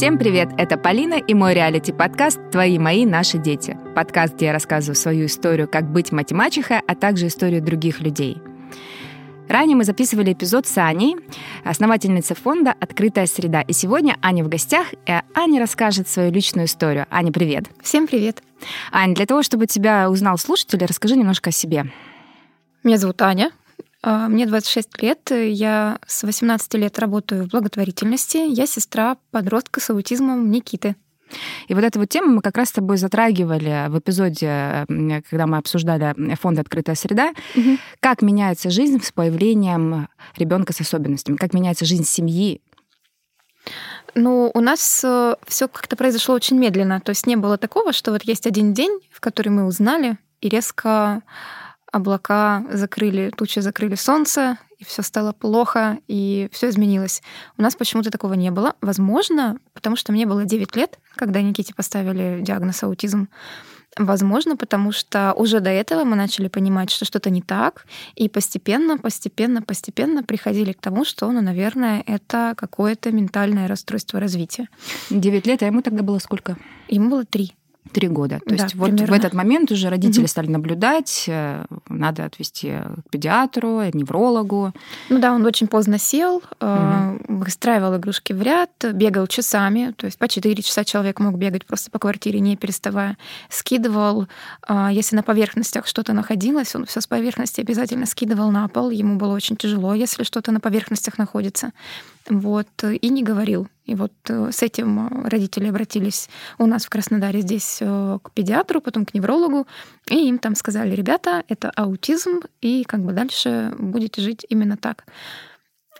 Всем привет! Это Полина и мой реалити-подкаст «Твои, мои, наши дети». Подкаст, где я рассказываю свою историю, как быть мать-мачехой, а также историю других людей. Ранее мы записывали эпизод с Аней, основательницей фонда «Открытая среда». И сегодня Аня в гостях, и Аня расскажет свою личную историю. Аня, привет! Всем привет! Аня, для того, чтобы тебя узнал слушатель, расскажи немножко о себе. Меня зовут Аня, мне 26 лет, я с 18 лет работаю в благотворительности. Я сестра подростка с аутизмом Никиты. И вот эту вот тему мы как раз с тобой затрагивали в эпизоде, когда мы обсуждали фонд «Открытая среда». Угу. Как меняется жизнь с появлением ребенка с особенностями? Как меняется жизнь семьи? Ну, у нас э, все как-то произошло очень медленно. То есть не было такого, что вот есть один день, в который мы узнали, и резко облака закрыли, тучи закрыли солнце, и все стало плохо, и все изменилось. У нас почему-то такого не было. Возможно, потому что мне было 9 лет, когда Никите поставили диагноз аутизм. Возможно, потому что уже до этого мы начали понимать, что что-то не так, и постепенно, постепенно, постепенно приходили к тому, что, ну, наверное, это какое-то ментальное расстройство развития. 9 лет, а ему тогда было сколько? Ему было 3. Три года. То да, есть вот в этот момент уже родители угу. стали наблюдать, э, надо отвезти к педиатру, неврологу. Ну да, он очень поздно сел, угу. выстраивал игрушки в ряд, бегал часами, то есть по 4 часа человек мог бегать просто по квартире, не переставая. Скидывал, если на поверхностях что-то находилось, он все с поверхности обязательно скидывал на пол. Ему было очень тяжело, если что-то на поверхностях находится вот, и не говорил. И вот э, с этим э, родители обратились у нас в Краснодаре здесь э, к педиатру, потом к неврологу, и им там сказали, ребята, это аутизм, и как бы дальше будете жить именно так.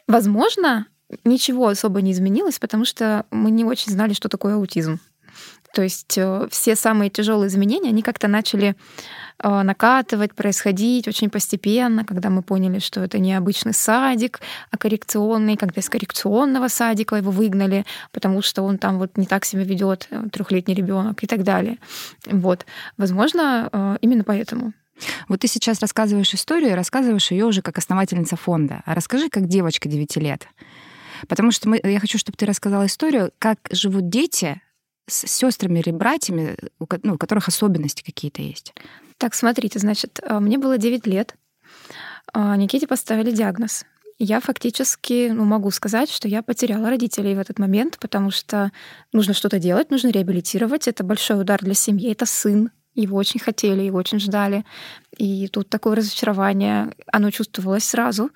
Возможно, ничего особо не изменилось, потому что мы не очень знали, что такое аутизм. То есть все самые тяжелые изменения, они как-то начали Э, накатывать, происходить очень постепенно, когда мы поняли, что это не обычный садик, а коррекционный, когда из коррекционного садика его выгнали, потому что он там вот не так себя ведет, э, трехлетний ребенок и так далее. Вот. Возможно, э, именно поэтому. Вот ты сейчас рассказываешь историю, рассказываешь ее уже как основательница фонда. А расскажи, как девочка 9 лет. Потому что мы, я хочу, чтобы ты рассказала историю, как живут дети с сестрами или братьями, у, ну, у которых особенности какие-то есть. Так, смотрите, значит, а, мне было 9 лет. А, Никите поставили диагноз. Я фактически ну, могу сказать, что я потеряла родителей в этот момент, потому что нужно что-то делать, нужно реабилитировать. Это большой удар для семьи. Это сын. Его очень хотели, его очень ждали. И тут такое разочарование, оно чувствовалось сразу.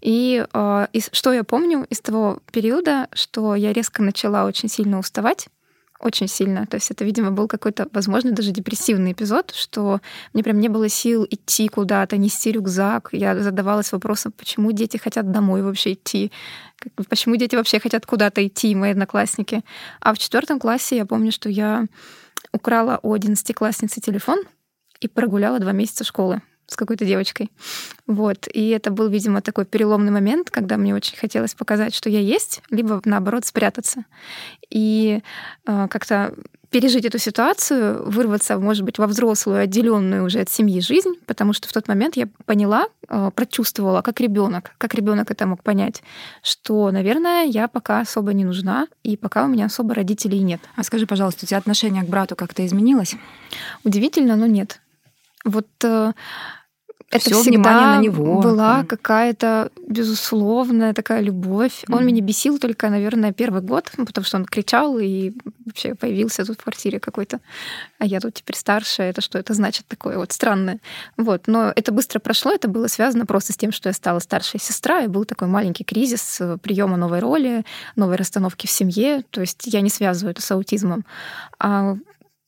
И, э, и что я помню из того периода, что я резко начала очень сильно уставать очень сильно. То есть это, видимо, был какой-то, возможно, даже депрессивный эпизод, что мне прям не было сил идти куда-то, нести рюкзак. Я задавалась вопросом, почему дети хотят домой вообще идти, почему дети вообще хотят куда-то идти, мои одноклассники. А в четвертом классе я помню, что я украла у одиннадцатиклассницы телефон и прогуляла два месяца школы с какой-то девочкой. Вот. И это был, видимо, такой переломный момент, когда мне очень хотелось показать, что я есть, либо, наоборот, спрятаться. И э, как-то пережить эту ситуацию, вырваться, может быть, во взрослую, отделенную уже от семьи жизнь, потому что в тот момент я поняла, э, прочувствовала, как ребенок, как ребенок это мог понять, что, наверное, я пока особо не нужна, и пока у меня особо родителей нет. А скажи, пожалуйста, у тебя отношение к брату как-то изменилось? Удивительно, но нет. Вот э, это Всё внимание на него. была какая-то безусловная такая любовь. Mm-hmm. Он меня бесил только, наверное, первый год, ну, потому что он кричал и вообще появился тут в квартире какой-то. А я тут теперь старше. Это что это значит такое вот странное? Вот. Но это быстро прошло. Это было связано просто с тем, что я стала старшей сестра, и был такой маленький кризис э, приема новой роли, новой расстановки в семье. То есть я не связываю это с аутизмом. А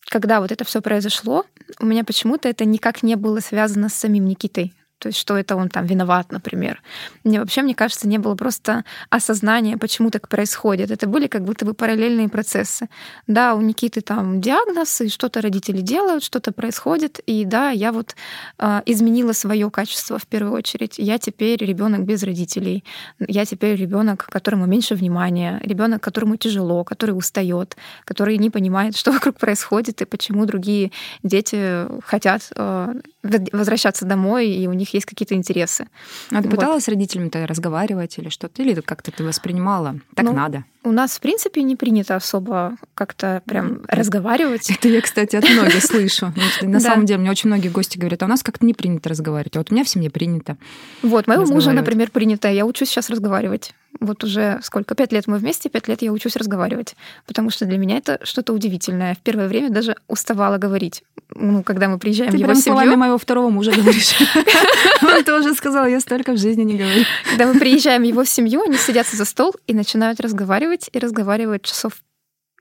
когда вот это все произошло, у меня почему-то это никак не было связано с самим Никитой. То есть, что это он там виноват, например. Мне вообще, мне кажется, не было просто осознания, почему так происходит. Это были как будто бы параллельные процессы. Да, у Никиты там диагноз, и что-то родители делают, что-то происходит. И да, я вот э, изменила свое качество в первую очередь. Я теперь ребенок без родителей. Я теперь ребенок, которому меньше внимания, ребенок, которому тяжело, который устает, который не понимает, что вокруг происходит и почему другие дети хотят э, возвращаться домой, и у них есть какие-то интересы. А ты вот. пыталась с родителями-то разговаривать или что-то? Или как-то ты воспринимала? Так ну, надо? У нас, в принципе, не принято особо как-то прям разговаривать. Это я, кстати, от многих слышу. На самом деле, мне очень многие гости говорят, а у нас как-то не принято разговаривать. А вот у меня в семье принято. Вот, моего мужа, например, принято. Я учусь сейчас разговаривать. Вот уже сколько? Пять лет мы вместе, пять лет я учусь разговаривать. Потому что для меня это что-то удивительное. В первое время даже уставала говорить. Ну, когда мы приезжаем Ты в его прям семью... словами моего второго мужа говоришь. Он тоже сказал, я столько в жизни не говорю. Когда мы приезжаем в его семью, они садятся за стол и начинают разговаривать, и разговаривают часов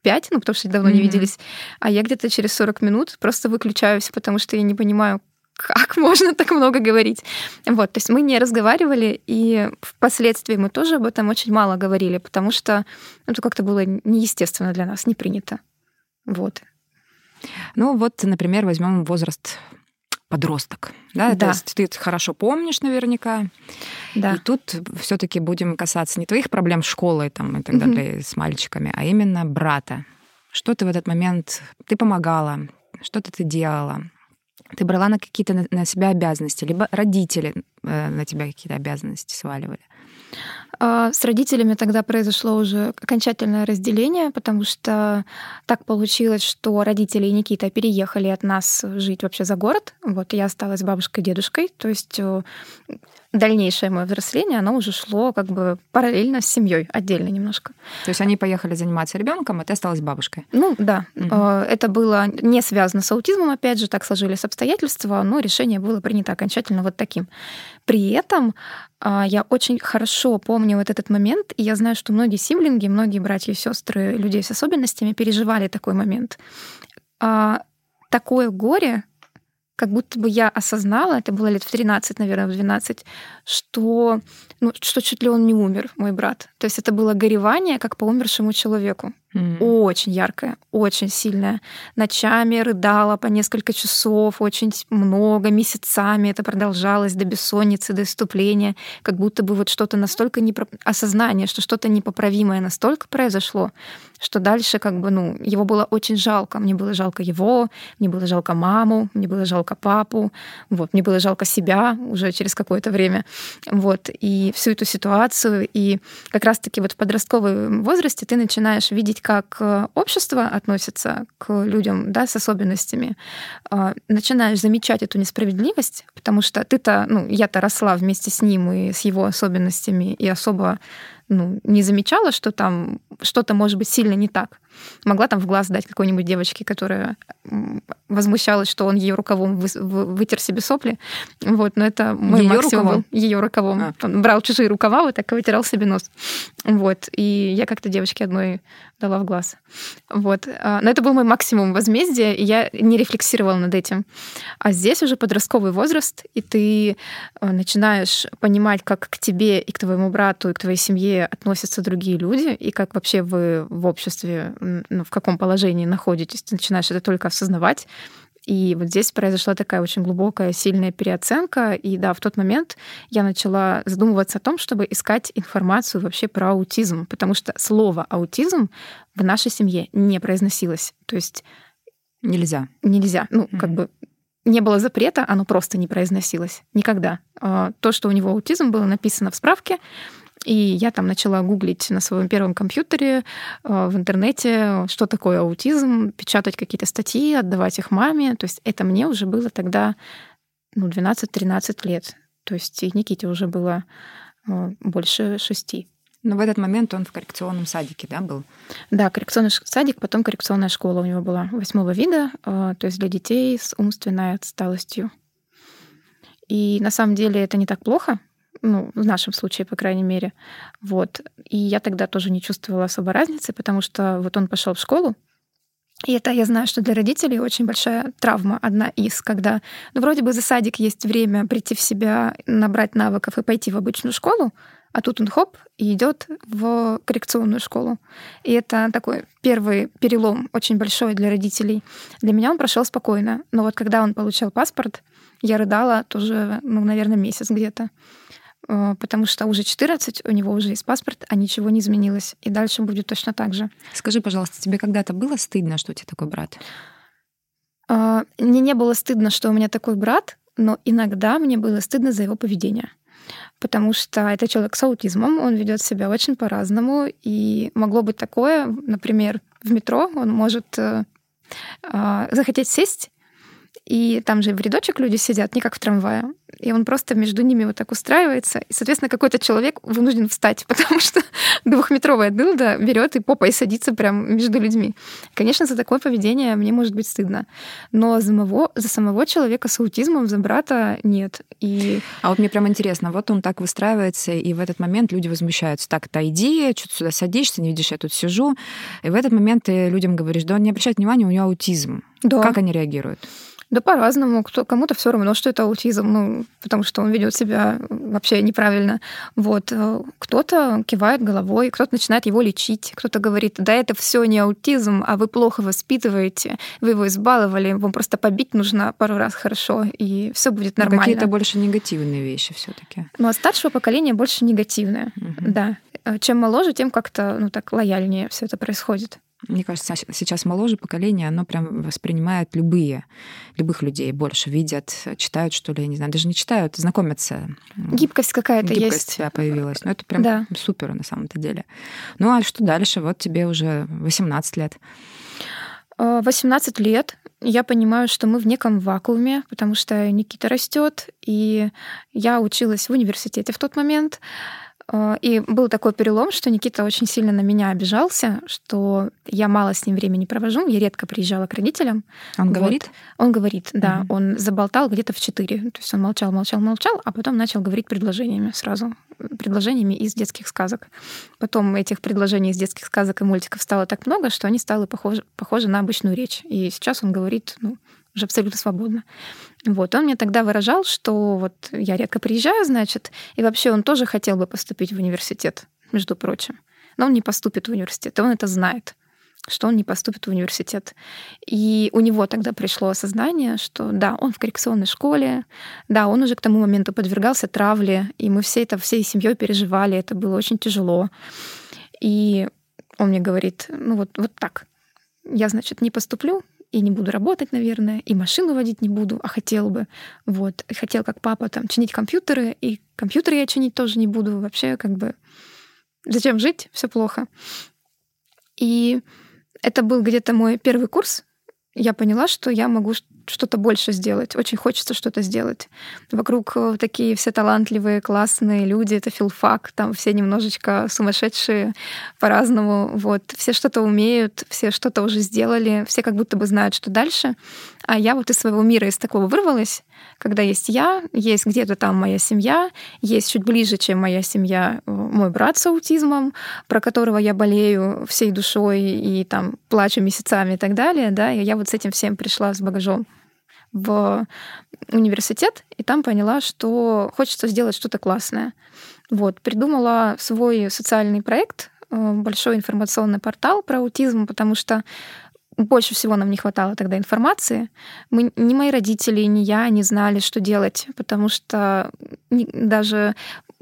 пять, ну, потому что давно не виделись, а я где-то через 40 минут просто выключаюсь, потому что я не понимаю, как можно так много говорить? Вот, то есть мы не разговаривали, и впоследствии мы тоже об этом очень мало говорили, потому что это как-то было неестественно для нас, не принято. Вот. Ну вот, например, возьмем возраст подросток. Да? да. То есть ты хорошо помнишь наверняка. Да. И тут все-таки будем касаться не твоих проблем с школой там, и так далее, с мальчиками, а именно брата. Что ты в этот момент... Ты помогала, что-то ты делала, ты брала на какие-то на, на себя обязанности, либо родители э, на тебя какие-то обязанности сваливали? А, с родителями тогда произошло уже окончательное разделение, потому что так получилось, что родители и Никита переехали от нас жить вообще за город. Вот я осталась с бабушкой и дедушкой. То есть э, дальнейшее мое взросление, оно уже шло как бы параллельно с семьей, отдельно немножко. То есть они поехали заниматься ребенком, а ты осталась бабушкой? Ну да. Угу. Это было не связано с аутизмом, опять же, так сложились обстоятельства, но решение было принято окончательно вот таким. При этом а, я очень хорошо помню вот этот момент, и я знаю, что многие сиблинги, многие братья и сестры людей с особенностями переживали такой момент. А, такое горе, как будто бы я осознала, это было лет в 13, наверное, в 12, что, ну, что чуть ли он не умер, мой брат. То есть это было горевание, как по умершему человеку. Mm. Очень яркое, очень сильное. Ночами рыдала по несколько часов, очень много, месяцами это продолжалось до бессонницы, до иступления, как будто бы вот что-то настолько непро... осознание, что что-то непоправимое настолько произошло, что дальше как бы, ну, его было очень жалко. Мне было жалко его, мне было жалко маму, мне было жалко папу, вот, мне было жалко себя уже через какое-то время, вот, и всю эту ситуацию, и как раз-таки вот в подростковом возрасте ты начинаешь видеть, как э, общество относится к людям, да, с особенностями, а, начинаешь замечать эту несправедливость, потому что ты-то, ну, я-то росла вместе с ним и с его особенностями, и особо ну, не замечала, что там что-то может быть сильно не так. Могла там в глаз дать какой-нибудь девочке, которая возмущалась, что он ее рукавом вы, вытер себе сопли. Вот, но это мой ее максимум рукавом? был. Ее рукавом. А. Он брал чужие рукава, вот так и вытирал себе нос. Вот. И я как-то девочке одной дала в глаз. Вот. А, но это был мой максимум возмездия, и я не рефлексировала над этим. А здесь уже подростковый возраст, и ты а, начинаешь понимать, как к тебе и к твоему брату, и к твоей семье относятся другие люди, и как вообще вы в обществе ну, в каком положении находитесь, ты начинаешь это только осознавать. И вот здесь произошла такая очень глубокая, сильная переоценка. И да, в тот момент я начала задумываться о том, чтобы искать информацию вообще про аутизм, потому что слово аутизм в нашей семье не произносилось. То есть нельзя. Нельзя. Ну, mm-hmm. как бы не было запрета, оно просто не произносилось. Никогда. А, то, что у него аутизм, было написано в справке, и я там начала гуглить на своем первом компьютере э, в интернете, что такое аутизм, печатать какие-то статьи, отдавать их маме. То есть это мне уже было тогда ну, 12-13 лет. То есть и Никите уже было э, больше шести. Но в этот момент он в коррекционном садике, да, был? Да, коррекционный садик, потом коррекционная школа у него была восьмого вида, э, то есть для детей с умственной отсталостью. И на самом деле это не так плохо, ну, в нашем случае, по крайней мере. Вот. И я тогда тоже не чувствовала особо разницы, потому что вот он пошел в школу, и это я знаю, что для родителей очень большая травма, одна из, когда, ну, вроде бы за садик есть время прийти в себя, набрать навыков и пойти в обычную школу, а тут он хоп и идет в коррекционную школу. И это такой первый перелом очень большой для родителей. Для меня он прошел спокойно, но вот когда он получал паспорт, я рыдала тоже, ну, наверное, месяц где-то. Э, потому что уже 14, у него уже есть паспорт, а ничего не изменилось. И дальше будет точно так же. Скажи, пожалуйста, тебе когда-то было стыдно, что у тебя такой брат? Э, мне не было стыдно, что у меня такой брат, но иногда мне было стыдно за его поведение потому что это человек с аутизмом, он ведет себя очень по-разному, и могло быть такое, например, в метро он может э, захотеть сесть и там же в рядочек люди сидят, не как в трамвае. И он просто между ними вот так устраивается. И, соответственно, какой-то человек вынужден встать, потому что двухметровая дылда берет и попой садится прямо между людьми. Конечно, за такое поведение мне может быть стыдно. Но за самого, за самого человека с аутизмом, за брата нет. И... А вот мне прям интересно, вот он так выстраивается, и в этот момент люди возмущаются. Так, отойди, что ты сюда садишься, не видишь, я тут сижу. И в этот момент ты людям говоришь, да он не обращает внимания, у него аутизм. Да. Как они реагируют? Да по-разному. Кто, кому-то все равно, что это аутизм, ну, потому что он ведет себя вообще неправильно. Вот. Э, кто-то кивает головой, кто-то начинает его лечить, кто-то говорит, да это все не аутизм, а вы плохо воспитываете, вы его избаловали, вам просто побить нужно пару раз хорошо, и все будет нормально. какие-то больше негативные вещи все-таки. Ну, а старшего поколения больше негативное, угу. да. Э, чем моложе, тем как-то, ну, так лояльнее все это происходит. Мне кажется, сейчас моложе поколение, оно прям воспринимает любые, любых людей больше, видят, читают, что ли, я не знаю, даже не читают, знакомятся. Гибкость какая-то есть. Гибкость появилась. Ну, это прям да. супер на самом-то деле. Ну, а что дальше? Вот тебе уже 18 лет. 18 э, лет. Я понимаю, что мы в неком вакууме, потому что Никита растет, и я училась в университете в тот момент. Э, и был такой перелом, что Никита очень сильно на меня обижался, что я мало с ним времени провожу, я редко приезжала к родителям. Он вот. говорит? Он говорит, да. Угу. Он заболтал где-то в четыре. То есть он молчал, молчал, молчал, а потом начал говорить предложениями сразу. Предложениями из детских сказок. Потом этих предложений из детских сказок и мультиков стало так много, что они стали похожи, похожи на обычную речь. И сейчас он говорит ну, уже абсолютно свободно. Вот, он мне тогда выражал, что вот я редко приезжаю, значит, и вообще он тоже хотел бы поступить в университет, между прочим. Но он не поступит в университет, и он это знает что он не поступит в университет. И у него тогда пришло осознание, что да, он в коррекционной школе, да, он уже к тому моменту подвергался травле, и мы все это всей семьей переживали, это было очень тяжело. И он мне говорит, ну вот, вот так, я, значит, не поступлю, и не буду работать, наверное, и машину водить не буду, а хотел бы. Вот. И хотел, как папа, там, чинить компьютеры, и компьютеры я чинить тоже не буду. Вообще, как бы, зачем жить? Все плохо. И это был где-то мой первый курс. Я поняла, что я могу что-то больше сделать. Очень хочется что-то сделать. Вокруг э, такие все талантливые, классные люди. Это филфак, там все немножечко сумасшедшие по-разному. Вот. Все что-то умеют, все что-то уже сделали, все как будто бы знают, что дальше. А я вот из своего мира, из такого вырвалась, когда есть я, есть где-то там моя семья, есть чуть ближе, чем моя семья, э, мой брат с аутизмом, про которого я болею всей душой и там плачу месяцами и так далее, да, и я вот с этим всем пришла с багажом в университет, и там поняла, что хочется сделать что-то классное. Вот, придумала свой социальный проект, э, большой информационный портал про аутизм, потому что больше всего нам не хватало тогда информации. Мы, ни мои родители, ни я не знали, что делать, потому что даже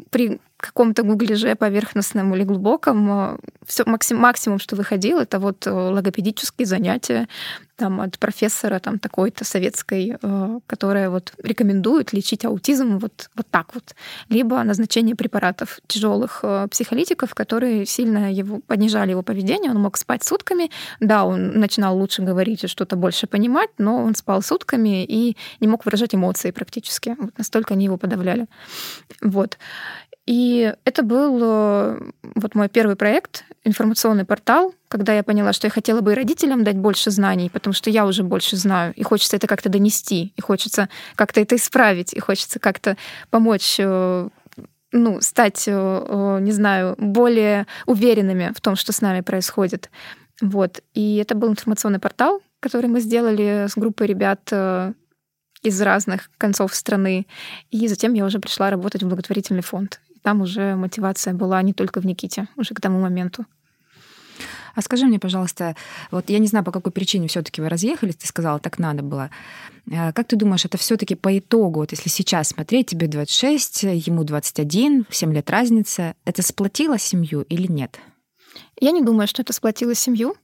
при каком-то гугляже поверхностном или глубоком э, все максим, максимум, что выходил, это вот э, логопедические занятия там, от профессора там, такой-то советской, э, которая вот рекомендует лечить аутизм вот, вот так вот. Либо назначение препаратов тяжелых психолитиков, которые сильно его, понижали его поведение. Он мог спать сутками. Да, он начинал лучше говорить и что-то больше понимать, но он спал сутками и не мог выражать эмоции практически. Вот настолько они его подавляли. Вот. И это был э, вот мой первый проект, информационный портал, когда я поняла, что я хотела бы и родителям дать больше знаний, потому что я уже больше знаю, и хочется это как-то донести, и хочется как-то это исправить, и хочется как-то помочь э, ну, стать, э, не знаю, более уверенными в том, что с нами происходит. Вот. И это был информационный портал, который мы сделали с группой ребят из разных концов страны. И затем я уже пришла работать в благотворительный фонд там уже мотивация была не только в Никите, уже к тому моменту. А скажи мне, пожалуйста, вот я не знаю, по какой причине все-таки вы разъехались, ты сказала, так надо было. А как ты думаешь, это все-таки по итогу, вот если сейчас смотреть, тебе 26, ему 21, 7 лет разница, это сплотило семью или нет? Я не думаю, что это сплотило семью,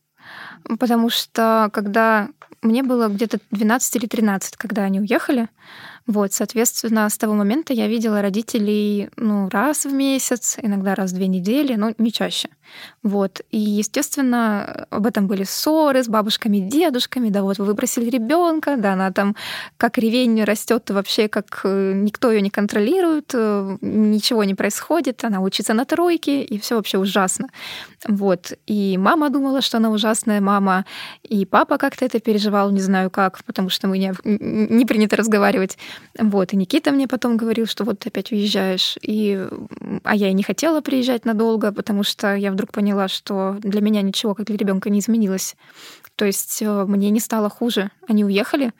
потому что когда мне было где-то 12 или 13, когда они уехали, Вот, соответственно, с того момента я видела родителей ну, раз в месяц, иногда раз в две недели, но не чаще. Вот. И, естественно, об этом были ссоры с бабушками, дедушками. Да, вот вы выбросили ребенка, да, она там как ревень растет вообще, как э, никто ее не контролирует, э, ничего не происходит, она учится на тройке, и все вообще ужасно. Вот. И мама думала, что она ужасная мама, и папа как-то это переживал, не знаю как, потому что мы не, не принято разговаривать. Вот. И Никита мне потом говорил, что вот ты опять уезжаешь. И... А я и не хотела приезжать надолго, потому что я вдруг поняла, что для меня ничего, как для ребенка, не изменилось. То есть э, мне не стало хуже. Они уехали,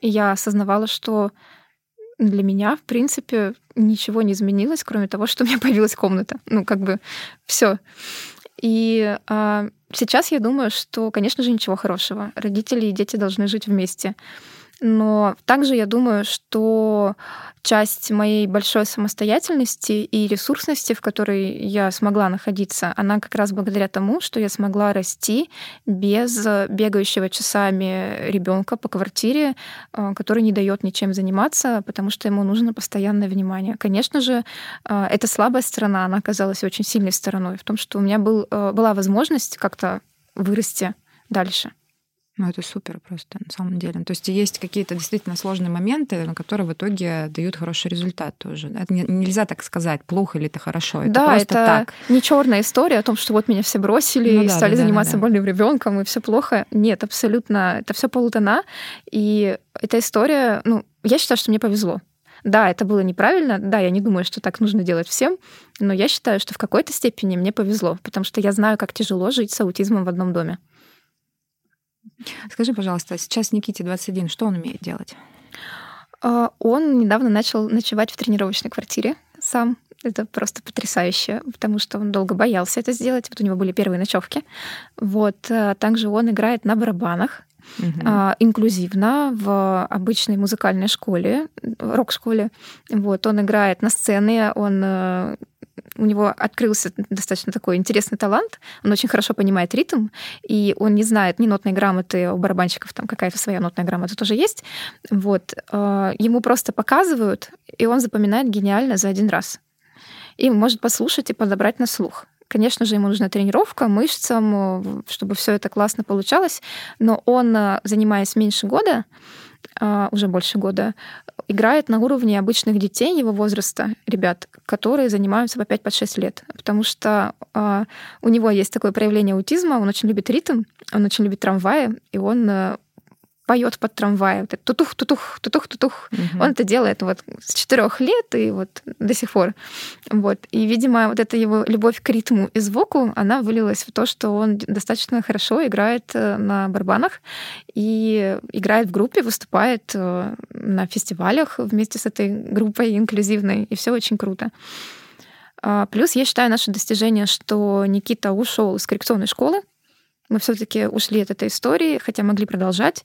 и я осознавала, что для меня, в принципе, ничего не изменилось, кроме того, что у меня появилась комната. Ну, как бы все. И а, сейчас я думаю, что, конечно же, ничего хорошего. Родители и дети должны жить вместе. Но также я думаю, что часть моей большой самостоятельности и ресурсности, в которой я смогла находиться, она как раз благодаря тому, что я смогла расти без бегающего часами ребенка по квартире, э, который не дает ничем заниматься, потому что ему нужно постоянное внимание. Конечно же, э, эта слабая сторона, она оказалась очень сильной стороной в том, что у меня был, э, была возможность как-то вырасти дальше. Ну, это супер просто, на самом деле. То есть есть какие-то действительно сложные моменты, которые в итоге дают хороший результат тоже. Это не, нельзя так сказать, плохо или это хорошо. Это да, просто это так. не черная история о том, что вот меня все бросили Ну и да, стали да, заниматься да, да. больным ребенком, и все плохо. Нет, абсолютно. Это все полутона. И эта история, ну, я считаю, что мне повезло. Да, это было неправильно. Да, я не думаю, что так нужно делать всем. Но я считаю, что в какой-то степени мне повезло, потому что я знаю, как тяжело жить с аутизмом в одном доме. Скажи, пожалуйста, а сейчас Никите 21, что он умеет делать? А, Он недавно начал ночевать в тренировочной квартире сам. Это просто потрясающе, потому что он долго боялся это сделать. Вот у него были первые ночевки. Вот. а Также он играет на барабанах А, инклюзивно в обычной музыкальной школе, рок-школе. Вот. Он играет на сцене, он э, у него открылся достаточно такой интересный талант. Он очень хорошо понимает ритм, и он не знает ни нотной грамоты, у барабанщиков там какая-то своя нотная грамота тоже есть. Вот. А, Ему просто показывают, и он запоминает гениально за один раз. И может послушать и подобрать на слух. Конечно же, ему нужна тренировка мышцам, э, чтобы все это классно получалось, но он, э, занимаясь меньше года, а, уже больше года, играет на уровне обычных детей его возраста, ребят, которые занимаются по 5-6 лет. Потому что у него есть такое проявление аутизма, он очень любит ритм, он очень любит трамваи, и он э, поет под трамвай. Вот это тутух, тутух, тутух, тутух. Мгм. Он это делает вот с четырех лет и вот до сих пор. Вот. И, видимо, вот эта его любовь к ритму и звуку, она вылилась в то, что он достаточно хорошо играет э, на барабанах и играет в группе, выступает э, на фестивалях вместе с этой группой инклюзивной, и все очень круто. А, Плюс я считаю наше достижение, что Никита ушел из коррекционной школы, мы все-таки ушли от этой истории, хотя могли продолжать,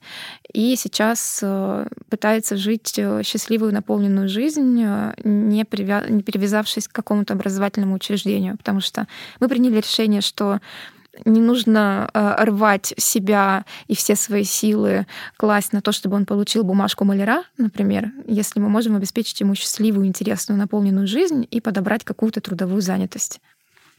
и сейчас э, пытается жить э, счастливую, наполненную жизнь, э, не, привя... не привязавшись к какому-то образовательному учреждению, потому что мы приняли решение, что не нужно рвать себя и все свои силы класть на то, чтобы он получил бумажку маляра, например, если мы можем обеспечить ему счастливую, интересную, наполненную жизнь и подобрать какую-то трудовую занятость.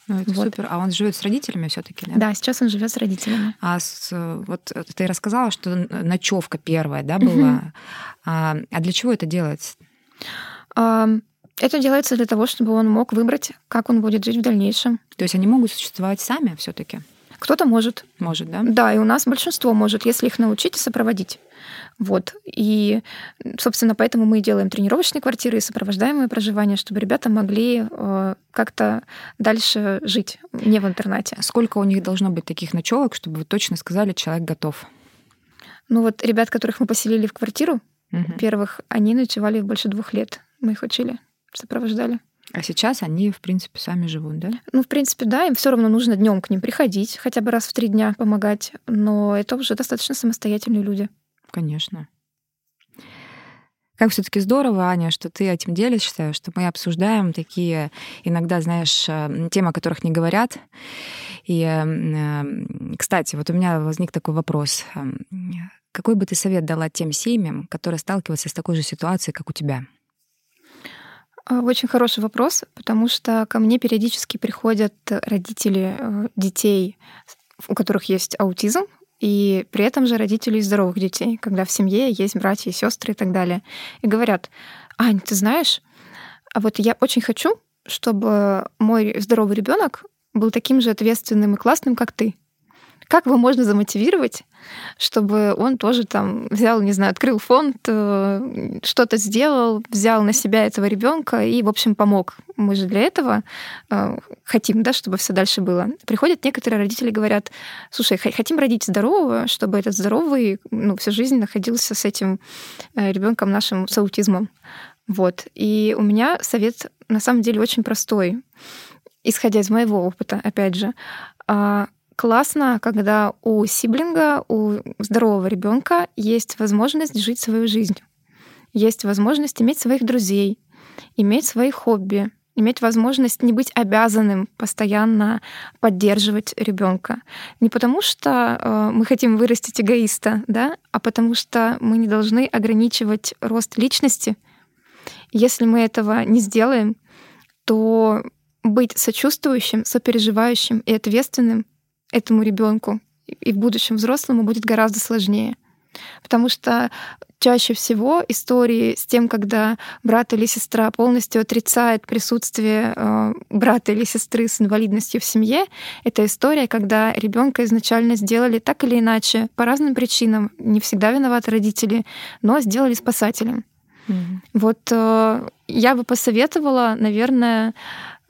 Ну, это Вот. супер. А он живет с родителями все-таки, да? Да, сейчас он живет с родителями. А с, вот ты рассказала, что ночевка первая, да, была. А, а для чего это делается? А, Это делается для того, чтобы он мог выбрать, как он будет жить в дальнейшем. То есть они могут существовать сами все-таки? Кто-то может. Может, да? Да, и у нас большинство может, если их научить и сопроводить. Вот. И, собственно, поэтому мы и делаем тренировочные квартиры и сопровождаемое проживание, чтобы ребята могли э, как-то дальше жить, не в интернате. Сколько у них должно быть таких ночевок, чтобы вы точно сказали, человек готов? Ну вот ребят, которых мы поселили в квартиру, Мгм. первых, они ночевали больше двух лет. Мы их учили, сопровождали. А сейчас они, в принципе, сами живут, да? Ну, в принципе, да, им все равно нужно днем к ним приходить, хотя бы раз в три дня помогать, но это уже достаточно самостоятельные люди. Конечно. Как все-таки здорово, Аня, что ты этим делишься, что мы обсуждаем такие иногда, знаешь, э, темы, о которых не говорят. И, э, кстати, вот у меня возник такой вопрос. какой бы ты совет дала тем семьям, которые сталкиваются с такой же ситуацией, как у тебя? А, очень хороший вопрос, потому что ко мне периодически приходят родители э, детей, у которых есть аутизм, и при этом же родители здоровых детей, когда в семье есть братья и сестры и так далее. И говорят, Ань, ты знаешь, а вот я очень хочу, чтобы мой здоровый ребенок был таким же ответственным и классным, как ты. Как его можно замотивировать, чтобы он тоже там взял, не знаю, открыл фонд, э, что-то сделал, взял на себя этого ребенка и, в общем, помог. Мы же для этого э, хотим, да, чтобы все дальше было. Приходят некоторые родители говорят, слушай, хотим родить здорового, чтобы этот здоровый ну, всю жизнь находился с этим э, ребенком нашим с аутизмом. Вот. И у меня совет на самом деле очень простой, исходя из моего опыта, опять же а, классно, когда у сиблинга, у здорового ребенка есть возможность жить свою жизнь, есть возможность иметь своих друзей, иметь свои хобби, иметь возможность не быть обязанным постоянно поддерживать ребенка. Не потому что э, мы хотим вырастить эгоиста, да, а потому что мы не должны ограничивать рост личности. Если мы этого не сделаем, то быть сочувствующим, сопереживающим и ответственным этому ребенку и в будущем взрослому будет гораздо сложнее. Потому что чаще всего истории с тем, когда брат или сестра полностью отрицает присутствие э, брата или сестры с инвалидностью в семье, это история, когда ребенка изначально сделали так или иначе по разным причинам, не всегда виноваты родители, но сделали спасателем. Mm-hmm. Вот э, я бы посоветовала, наверное,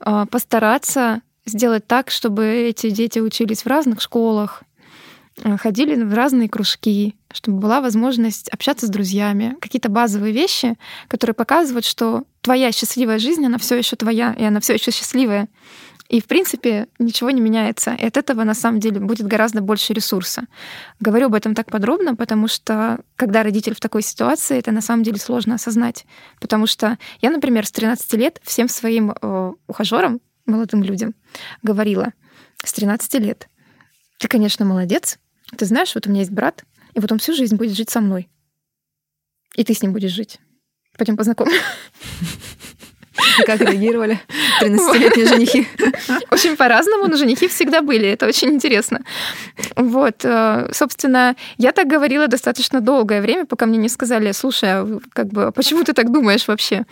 э, постараться сделать так, чтобы эти дети учились в разных школах, э, ходили в разные кружки, чтобы была возможность общаться с друзьями, какие-то базовые вещи, которые показывают, что твоя счастливая жизнь, она все еще твоя, и она все еще счастливая. И, в принципе, ничего не меняется. И от этого, на самом деле, будет гораздо больше ресурса. Говорю об этом так подробно, потому что, когда родитель в такой ситуации, это на самом деле сложно осознать. Потому что я, например, с 13 лет всем своим э, ухажерам молодым людям говорила с 13 лет. Ты, конечно, молодец. Ты знаешь, вот у меня есть брат, и вот он всю жизнь будет жить со мной. И ты с ним будешь жить. Пойдем познакомимся. И как реагировали 13-летние женихи? Очень по-разному, но женихи всегда были. Это очень интересно. Вот, э, собственно, я так говорила достаточно долгое время, пока мне не сказали, слушай, а как бы, а почему ты так думаешь вообще?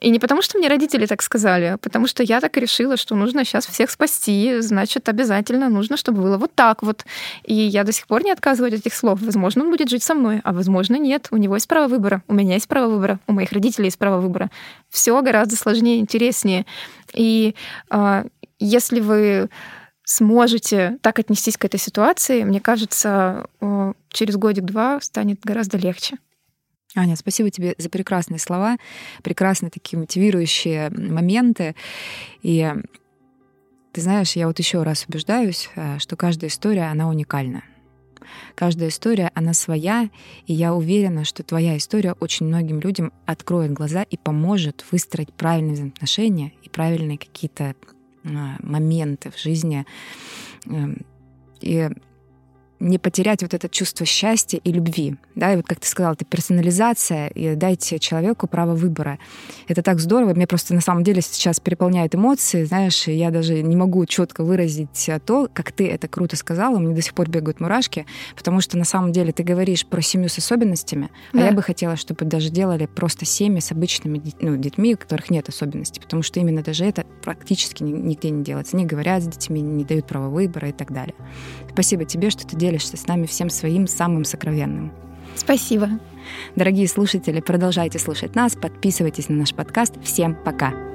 И не потому, что мне родители так сказали, а потому что я так решила, что нужно сейчас всех спасти, значит, обязательно нужно, чтобы было вот так вот. И я до сих пор не отказываю от этих слов. Возможно, он будет жить со мной, а возможно, нет. У него есть право выбора, у меня есть право выбора, у моих родителей есть право выбора. Все гораздо сложнее, интереснее. И э, если вы сможете так отнестись к этой ситуации, мне кажется, через годик-два станет гораздо легче. Аня, спасибо тебе за прекрасные слова, прекрасные такие мотивирующие моменты. И ты знаешь, я вот еще раз убеждаюсь, э, что каждая история, она уникальна. Каждая история, она своя, и я уверена, что твоя история очень многим людям откроет глаза и поможет выстроить правильные взаимоотношения и правильные какие-то э, моменты в жизни. Эм, и не потерять вот это чувство счастья и любви. Да, и вот как ты сказала, это персонализация, и дайте человеку право выбора. Это так здорово. Мне просто на самом деле сейчас переполняют эмоции, знаешь, и я даже не могу четко выразить то, как ты это круто сказала. У меня до сих пор бегают мурашки, потому что на самом деле ты говоришь про семью с особенностями, да. а я бы хотела, чтобы даже делали просто семьи с обычными ну, детьми, у которых нет особенностей, потому что именно даже это практически нигде не делается. Не говорят с детьми, не дают права выбора и так далее. Спасибо тебе, что ты делаешь делишься с нами всем своим самым сокровенным. Спасибо. Дорогие слушатели, продолжайте слушать нас, подписывайтесь на наш подкаст. Всем пока!